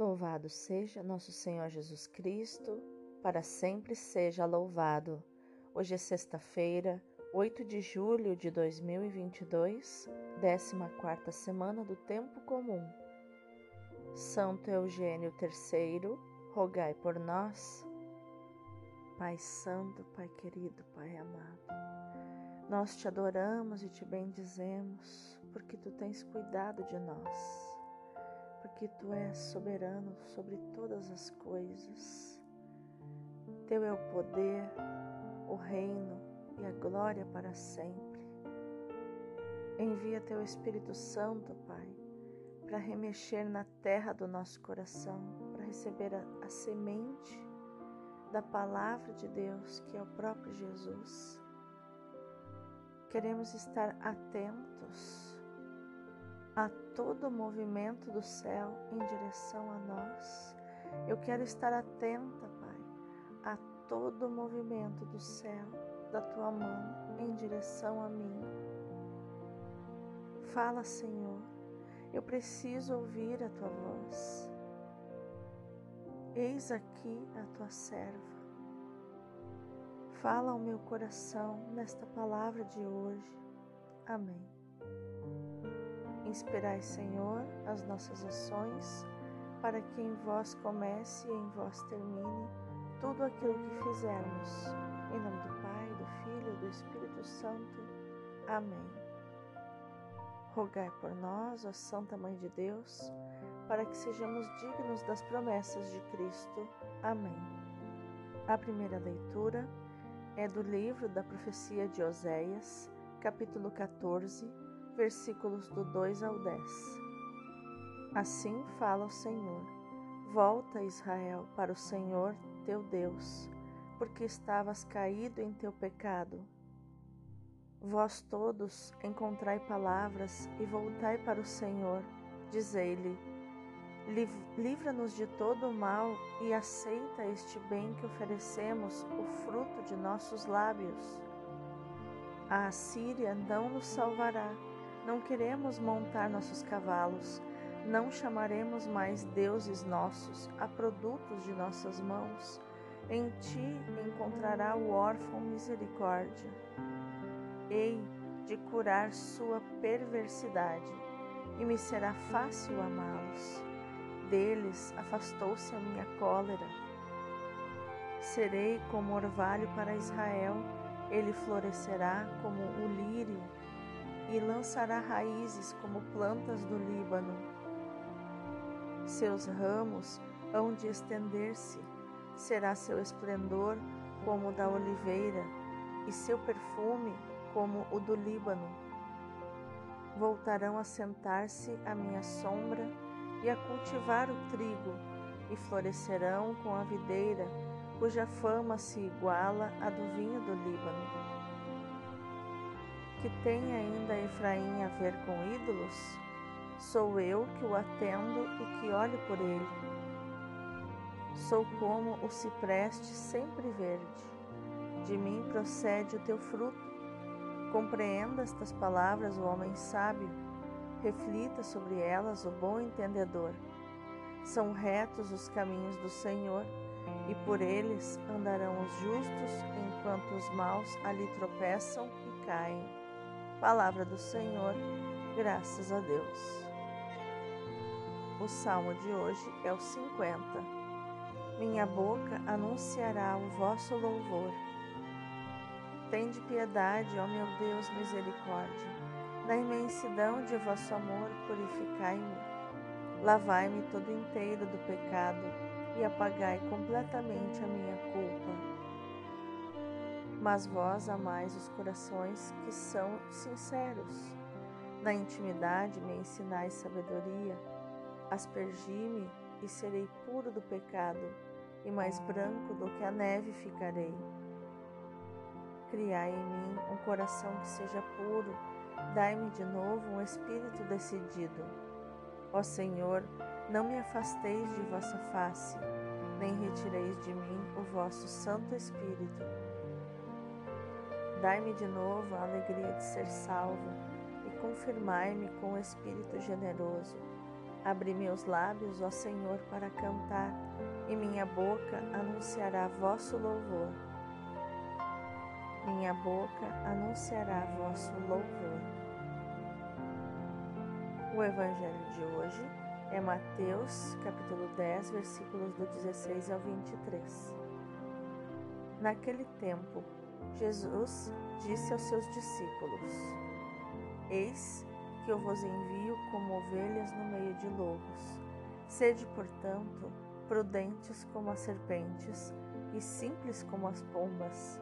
Louvado seja nosso Senhor Jesus Cristo, para sempre seja louvado. Hoje é sexta-feira, 8 de julho de 2022, 14 semana do Tempo Comum. Santo Eugênio III, rogai por nós. Pai Santo, Pai querido, Pai amado, nós te adoramos e te bendizemos, porque tu tens cuidado de nós porque tu és soberano sobre todas as coisas. Teu é o poder, o reino e a glória para sempre. Envia teu Espírito Santo, Pai, para remexer na terra do nosso coração, para receber a, a semente da palavra de Deus, que é o próprio Jesus. Queremos estar atentos a todo o movimento do céu em direção a nós. Eu quero estar atenta, Pai, a todo o movimento do céu, da tua mão em direção a mim. Fala, Senhor, eu preciso ouvir a tua voz. Eis aqui a tua serva. Fala ao meu coração nesta palavra de hoje. Amém. Inspirai, Senhor, as nossas ações, para que em vós comece e em vós termine tudo aquilo que fizermos. Em nome do Pai, do Filho e do Espírito Santo. Amém. Rogai por nós, ó Santa Mãe de Deus, para que sejamos dignos das promessas de Cristo. Amém. A primeira leitura é do livro da profecia de Oséias, capítulo 14 versículos do 2 ao 10. Assim fala o Senhor: Volta, Israel, para o Senhor teu Deus, porque estavas caído em teu pecado. Vós todos encontrai palavras e voltai para o Senhor, dizei-lhe: Livra-nos de todo o mal e aceita este bem que oferecemos, o fruto de nossos lábios. A Assíria não nos salvará não queremos montar nossos cavalos, não chamaremos mais deuses nossos a produtos de nossas mãos. Em ti encontrará o órfão misericórdia. Ei de curar sua perversidade, e me será fácil amá-los. Deles afastou-se a minha cólera. Serei como orvalho para Israel, ele florescerá como o lírio e lançará raízes como plantas do Líbano. Seus ramos hão de estender-se, será seu esplendor como o da oliveira, e seu perfume como o do Líbano. Voltarão a sentar-se à minha sombra e a cultivar o trigo, e florescerão com a videira, cuja fama se iguala à do vinho do Líbano que tem ainda Efraim a ver com ídolos? Sou eu que o atendo e que olho por ele. Sou como o cipreste sempre verde. De mim procede o teu fruto. Compreenda estas palavras o homem sábio. Reflita sobre elas o bom entendedor. São retos os caminhos do Senhor, e por eles andarão os justos, enquanto os maus ali tropeçam e caem. Palavra do Senhor, graças a Deus. O salmo de hoje é o 50. Minha boca anunciará o vosso louvor. Tende piedade, ó meu Deus, misericórdia. Na imensidão de vosso amor, purificai-me. Lavai-me todo inteiro do pecado e apagai completamente a minha culpa mas vós amais os corações que são sinceros. Na intimidade me ensinais sabedoria, aspergi-me e serei puro do pecado, e mais branco do que a neve ficarei. Criai em mim um coração que seja puro, dai-me de novo um espírito decidido. Ó Senhor, não me afasteis de vossa face, nem retireis de mim o vosso Santo Espírito. Dai-me de novo a alegria de ser salvo e confirmai-me com o Espírito generoso. Abri meus lábios, ó Senhor, para cantar, e minha boca anunciará vosso louvor. Minha boca anunciará vosso louvor. O evangelho de hoje é Mateus, capítulo 10, versículos do 16 ao 23. Naquele tempo, Jesus disse aos seus discípulos: Eis que eu vos envio como ovelhas no meio de lobos. Sede, portanto, prudentes como as serpentes e simples como as pombas.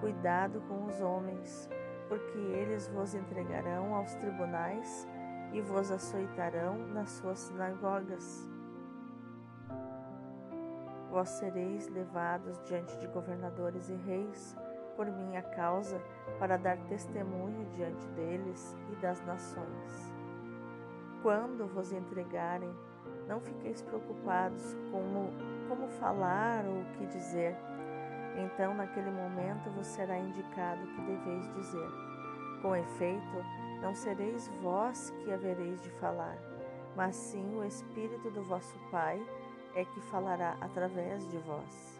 Cuidado com os homens, porque eles vos entregarão aos tribunais e vos açoitarão nas suas sinagogas. Vós sereis levados diante de governadores e reis por minha causa para dar testemunho diante deles e das nações. Quando vos entregarem, não fiqueis preocupados como, como falar ou o que dizer. Então, naquele momento, vos será indicado o que deveis dizer. Com efeito, não sereis vós que havereis de falar, mas sim o Espírito do vosso Pai é que falará através de vós.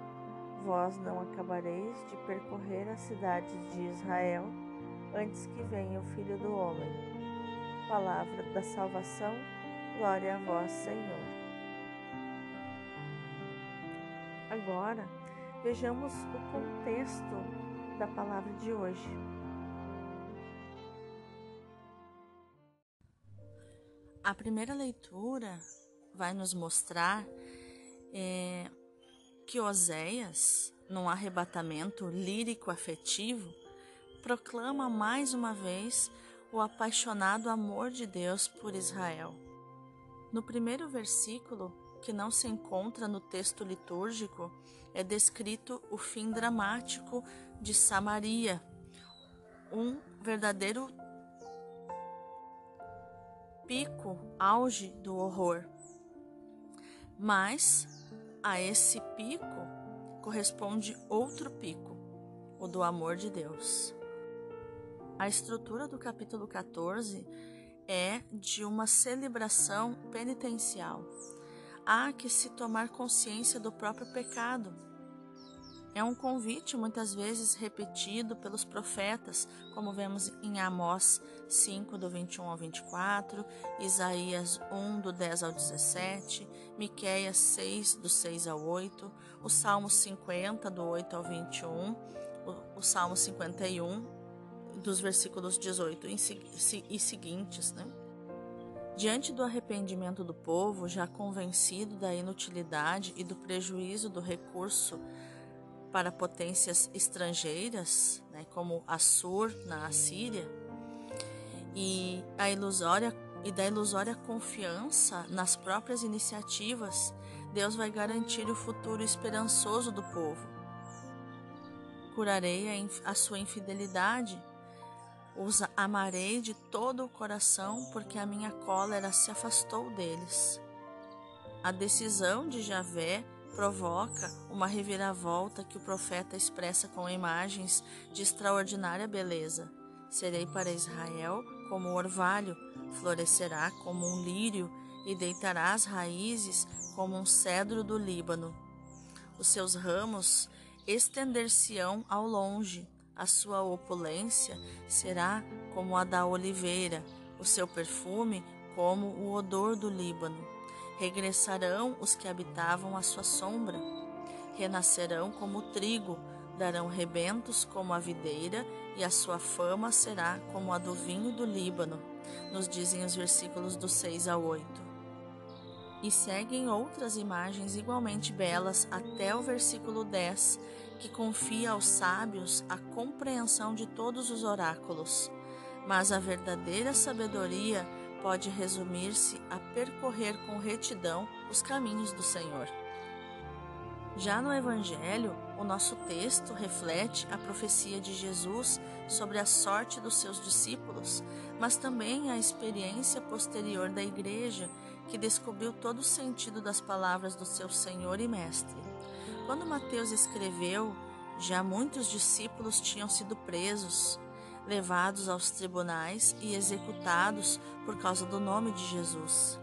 Vós não acabareis de percorrer as cidades de Israel antes que venha o Filho do Homem. Palavra da salvação, glória a vós, Senhor. Agora, vejamos o contexto da palavra de hoje. A primeira leitura vai nos mostrar é, que Oséias, num arrebatamento lírico-afetivo, proclama mais uma vez o apaixonado amor de Deus por Israel. No primeiro versículo, que não se encontra no texto litúrgico, é descrito o fim dramático de Samaria, um verdadeiro pico, auge do horror. Mas a esse pico corresponde outro pico, o do amor de Deus. A estrutura do capítulo 14 é de uma celebração penitencial. Há que se tomar consciência do próprio pecado é um convite muitas vezes repetido pelos profetas, como vemos em Amós 5, do 21 ao 24, Isaías 1, do 10 ao 17, Miqueias 6, do 6 ao 8, o Salmo 50, do 8 ao 21, o, o Salmo 51, dos versículos 18 e seguintes, né? Diante do arrependimento do povo, já convencido da inutilidade e do prejuízo do recurso para potências estrangeiras, né, como Assur na Assíria, e a ilusória e da ilusória confiança nas próprias iniciativas, Deus vai garantir o futuro esperançoso do povo. Curarei a, a sua infidelidade, os amarei de todo o coração, porque a minha cólera se afastou deles. A decisão de Javé provoca uma reviravolta que o profeta expressa com imagens de extraordinária beleza. Serei para Israel como o orvalho, florescerá como um lírio e deitará as raízes como um cedro do Líbano. Os seus ramos estender-se-ão ao longe, a sua opulência será como a da oliveira, o seu perfume como o odor do Líbano. Regressarão os que habitavam a sua sombra. Renascerão como trigo, darão rebentos como a videira, e a sua fama será como a do vinho do Líbano, nos dizem os versículos do 6 ao 8. E seguem outras imagens igualmente belas até o versículo 10, que confia aos sábios a compreensão de todos os oráculos. Mas a verdadeira sabedoria pode resumir-se a percorrer com retidão os caminhos do Senhor. Já no Evangelho, o nosso texto reflete a profecia de Jesus sobre a sorte dos seus discípulos, mas também a experiência posterior da Igreja, que descobriu todo o sentido das palavras do seu Senhor e Mestre. Quando Mateus escreveu, já muitos discípulos tinham sido presos, levados aos tribunais e executados por causa do nome de Jesus.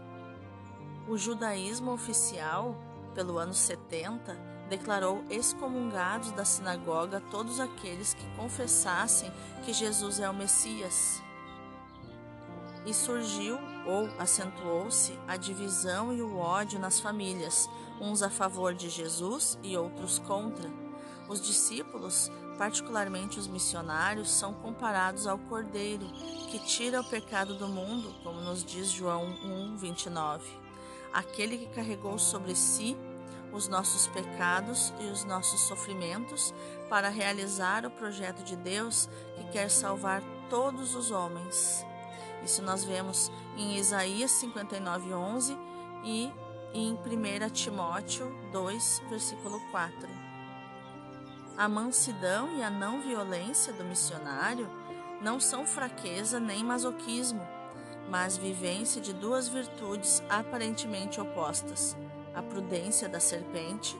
O judaísmo oficial, pelo ano 70, declarou excomungados da sinagoga todos aqueles que confessassem que Jesus é o Messias. E surgiu ou acentuou-se a divisão e o ódio nas famílias, uns a favor de Jesus e outros contra. Os discípulos, particularmente os missionários, são comparados ao Cordeiro, que tira o pecado do mundo, como nos diz João 1, 29. Aquele que carregou sobre si os nossos pecados e os nossos sofrimentos para realizar o projeto de Deus que quer salvar todos os homens. Isso nós vemos em Isaías 59, 11 e em 1 Timóteo 2, versículo 4. A mansidão e a não violência do missionário não são fraqueza nem masoquismo, mas vivência de duas virtudes aparentemente opostas: a prudência da serpente,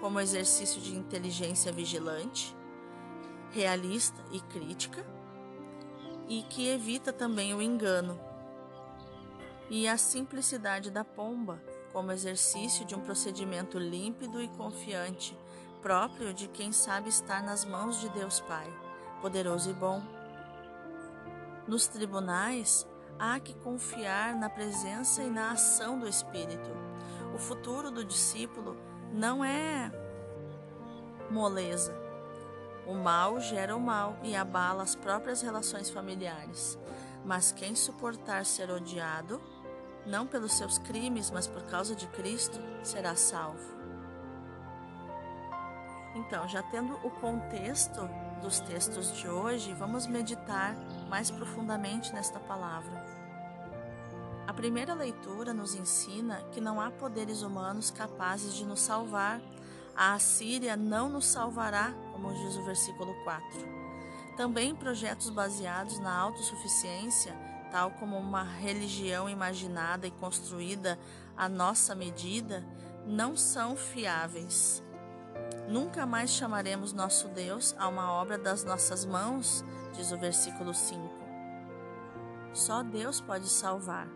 como exercício de inteligência vigilante, realista e crítica, e que evita também o engano, e a simplicidade da pomba, como exercício de um procedimento límpido e confiante próprio de quem sabe estar nas mãos de Deus Pai, poderoso e bom. Nos tribunais, há que confiar na presença e na ação do Espírito. O futuro do discípulo não é moleza. O mal gera o mal e abala as próprias relações familiares. Mas quem suportar ser odiado, não pelos seus crimes, mas por causa de Cristo, será salvo. Então, já tendo o contexto dos textos de hoje, vamos meditar mais profundamente nesta palavra. A primeira leitura nos ensina que não há poderes humanos capazes de nos salvar. A Assíria não nos salvará, como diz o versículo 4. Também projetos baseados na autossuficiência, tal como uma religião imaginada e construída à nossa medida, não são fiáveis. Nunca mais chamaremos nosso Deus a uma obra das nossas mãos, diz o versículo 5. Só Deus pode salvar.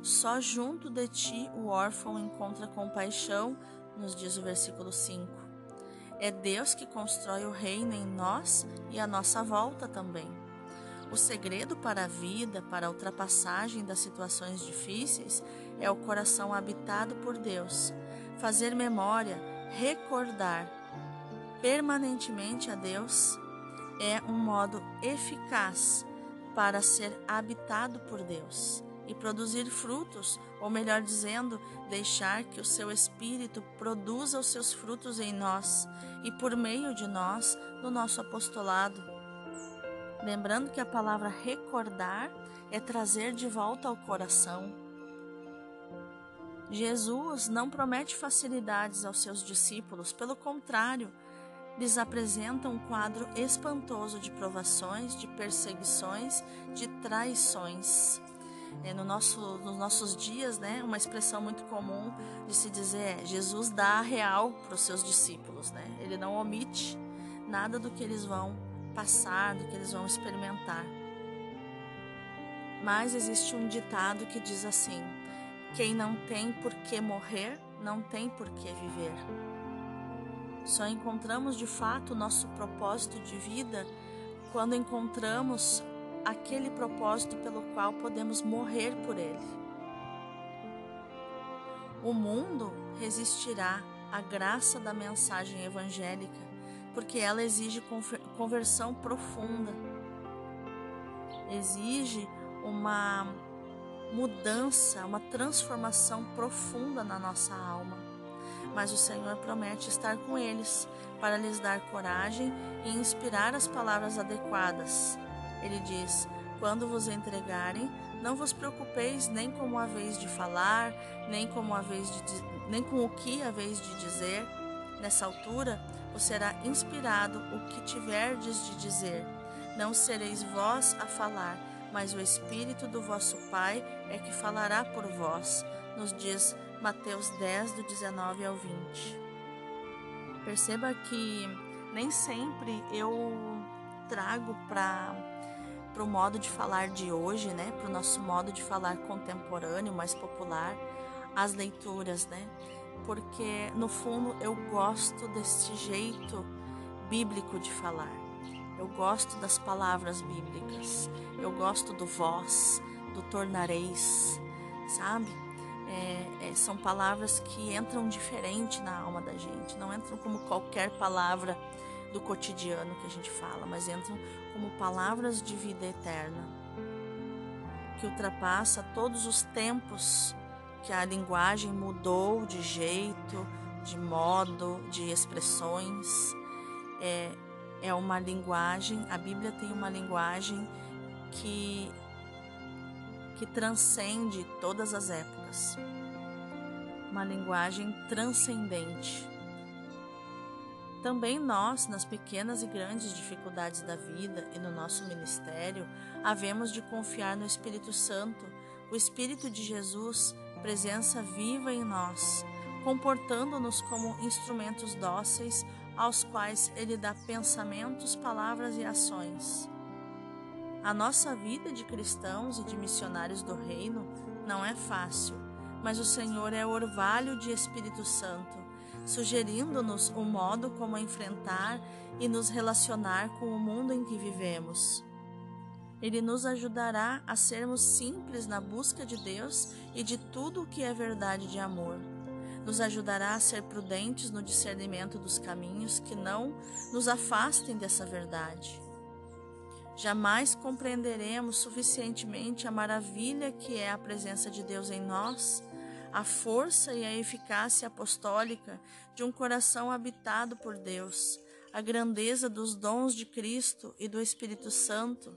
Só junto de ti o órfão encontra compaixão, nos diz o versículo 5. É Deus que constrói o reino em nós e a nossa volta também. O segredo para a vida, para a ultrapassagem das situações difíceis, é o coração habitado por Deus. Fazer memória, recordar permanentemente a Deus é um modo eficaz para ser habitado por Deus e produzir frutos, ou melhor dizendo, deixar que o seu Espírito produza os seus frutos em nós e por meio de nós no nosso apostolado. Lembrando que a palavra recordar é trazer de volta ao coração. Jesus não promete facilidades aos seus discípulos, pelo contrário, lhes apresenta um quadro espantoso de provações, de perseguições, de traições. É, no nosso, nos nossos dias, né, uma expressão muito comum de se dizer é Jesus dá a real para os seus discípulos. Né? Ele não omite nada do que eles vão passar, do que eles vão experimentar. Mas existe um ditado que diz assim: quem não tem por que morrer, não tem por que viver. Só encontramos de fato o nosso propósito de vida quando encontramos aquele propósito pelo qual podemos morrer por ele. O mundo resistirá à graça da mensagem evangélica, porque ela exige conversão profunda, exige uma mudança, uma transformação profunda na nossa alma mas o Senhor promete estar com eles para lhes dar coragem e inspirar as palavras adequadas. Ele diz: Quando vos entregarem, Não vos preocupeis nem como a vez de falar, nem como a vez de nem com o que a vez de dizer. Nessa altura vos será inspirado o que tiverdes de dizer. Não sereis vós a falar, mas o Espírito do vosso Pai é que falará por vós, nos diz Mateus 10, do 19 ao 20. Perceba que nem sempre eu trago para o modo de falar de hoje, né, para o nosso modo de falar contemporâneo, mais popular, as leituras, né? Porque no fundo eu gosto desse jeito bíblico de falar. Eu gosto das palavras bíblicas. Eu gosto do vós, do tornareis, sabe? É, é, são palavras que entram diferente na alma da gente, não entram como qualquer palavra do cotidiano que a gente fala, mas entram como palavras de vida eterna, que ultrapassa todos os tempos que a linguagem mudou de jeito, de modo, de expressões. É, é uma linguagem, a Bíblia tem uma linguagem que que transcende todas as épocas. Uma linguagem transcendente. Também nós, nas pequenas e grandes dificuldades da vida e no nosso ministério, havemos de confiar no Espírito Santo, o Espírito de Jesus, presença viva em nós, comportando-nos como instrumentos dóceis aos quais Ele dá pensamentos, palavras e ações. A nossa vida de cristãos e de missionários do Reino não é fácil, mas o Senhor é orvalho de Espírito Santo, sugerindo-nos o modo como enfrentar e nos relacionar com o mundo em que vivemos. Ele nos ajudará a sermos simples na busca de Deus e de tudo o que é verdade de amor. Nos ajudará a ser prudentes no discernimento dos caminhos que não nos afastem dessa verdade. Jamais compreenderemos suficientemente a maravilha que é a presença de Deus em nós, a força e a eficácia apostólica de um coração habitado por Deus, a grandeza dos dons de Cristo e do Espírito Santo.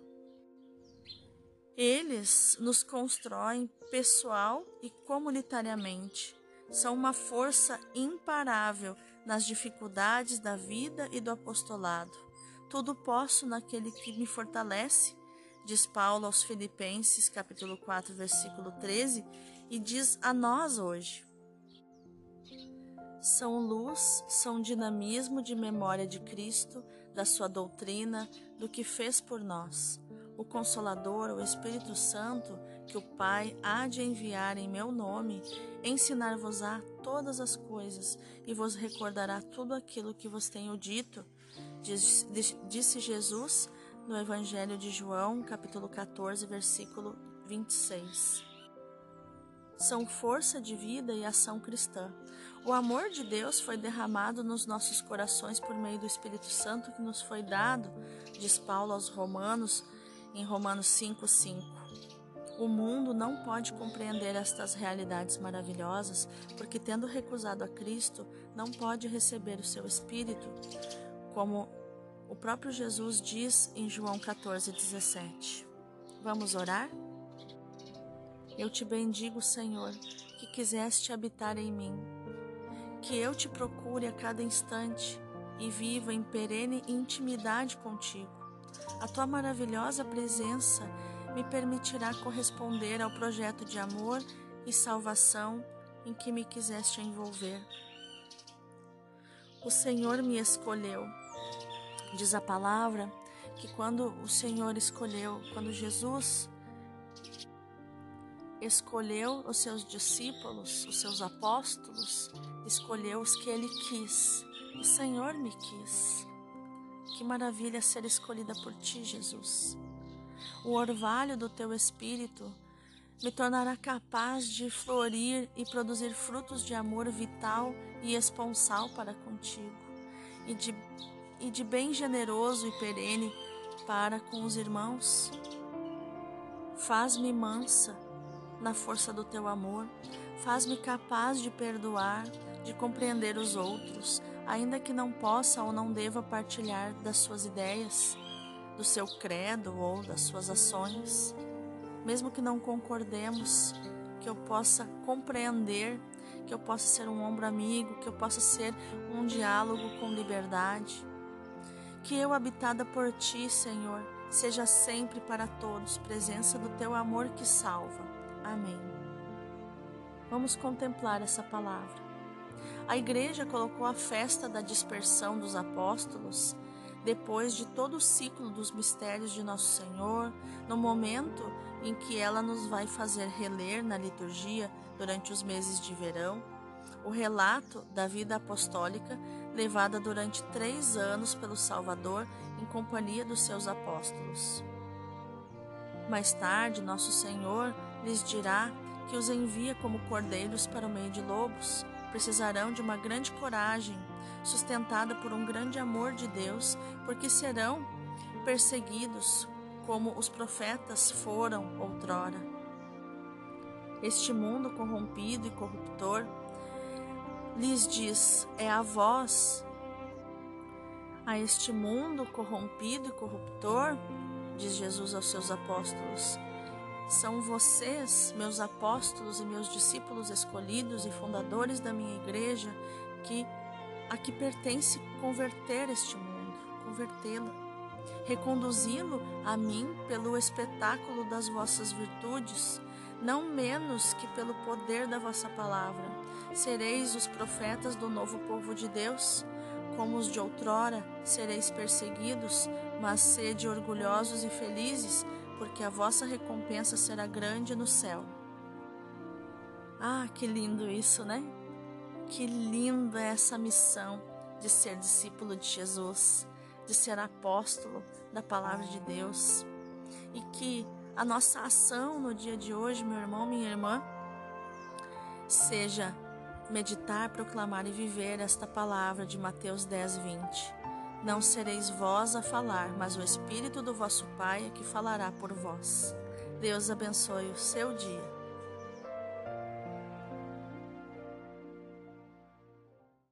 Eles nos constroem pessoal e comunitariamente. São uma força imparável nas dificuldades da vida e do apostolado. Tudo posso naquele que me fortalece, diz Paulo aos Filipenses, capítulo 4, versículo 13, e diz a nós hoje. São luz, são dinamismo de memória de Cristo, da sua doutrina, do que fez por nós. O Consolador, o Espírito Santo, que o Pai há de enviar em meu nome, ensinar-vos-á todas as coisas e vos recordará tudo aquilo que vos tenho dito disse Jesus no Evangelho de João, capítulo 14, versículo 26. São força de vida e ação cristã. O amor de Deus foi derramado nos nossos corações por meio do Espírito Santo que nos foi dado, diz Paulo aos Romanos, em Romanos 5,5. O mundo não pode compreender estas realidades maravilhosas, porque, tendo recusado a Cristo, não pode receber o seu Espírito como o próprio Jesus diz em João 14,17. Vamos orar? Eu te bendigo, Senhor, que quiseste habitar em mim, que eu te procure a cada instante e viva em perene intimidade contigo. A tua maravilhosa presença me permitirá corresponder ao projeto de amor e salvação em que me quiseste envolver. O Senhor me escolheu Diz a palavra que quando o Senhor escolheu, quando Jesus escolheu os seus discípulos, os seus apóstolos, escolheu os que ele quis. O Senhor me quis. Que maravilha ser escolhida por ti, Jesus. O orvalho do teu espírito me tornará capaz de florir e produzir frutos de amor vital e esponsal para contigo e de e de bem generoso e perene para com os irmãos. Faz-me mansa na força do teu amor, faz-me capaz de perdoar, de compreender os outros, ainda que não possa ou não deva partilhar das suas ideias, do seu credo ou das suas ações. mesmo que não concordemos, que eu possa compreender, que eu possa ser um ombro amigo, que eu possa ser um diálogo com liberdade. Que eu, habitada por ti, Senhor, seja sempre para todos presença do teu amor que salva. Amém. Vamos contemplar essa palavra. A igreja colocou a festa da dispersão dos apóstolos depois de todo o ciclo dos mistérios de Nosso Senhor, no momento em que ela nos vai fazer reler na liturgia durante os meses de verão, o relato da vida apostólica levada durante três anos pelo Salvador em companhia dos seus apóstolos. Mais tarde, Nosso Senhor lhes dirá que os envia como cordeiros para o meio de lobos. Precisarão de uma grande coragem, sustentada por um grande amor de Deus, porque serão perseguidos como os profetas foram outrora. Este mundo corrompido e corruptor lhes diz: é a vós. A este mundo corrompido e corruptor, diz Jesus aos seus apóstolos, são vocês, meus apóstolos e meus discípulos escolhidos e fundadores da minha igreja, que a que pertence converter este mundo, convertê-lo reconduzi-lo a mim pelo espetáculo das vossas virtudes, não menos que pelo poder da vossa palavra. Sereis os profetas do novo povo de Deus, como os de outrora, sereis perseguidos, mas sede orgulhosos e felizes, porque a vossa recompensa será grande no céu. Ah, que lindo isso, né? Que linda essa missão de ser discípulo de Jesus de ser apóstolo da palavra de Deus. E que a nossa ação no dia de hoje, meu irmão, minha irmã, seja meditar, proclamar e viver esta palavra de Mateus 10, 20. Não sereis vós a falar, mas o Espírito do vosso Pai é que falará por vós. Deus abençoe o seu dia.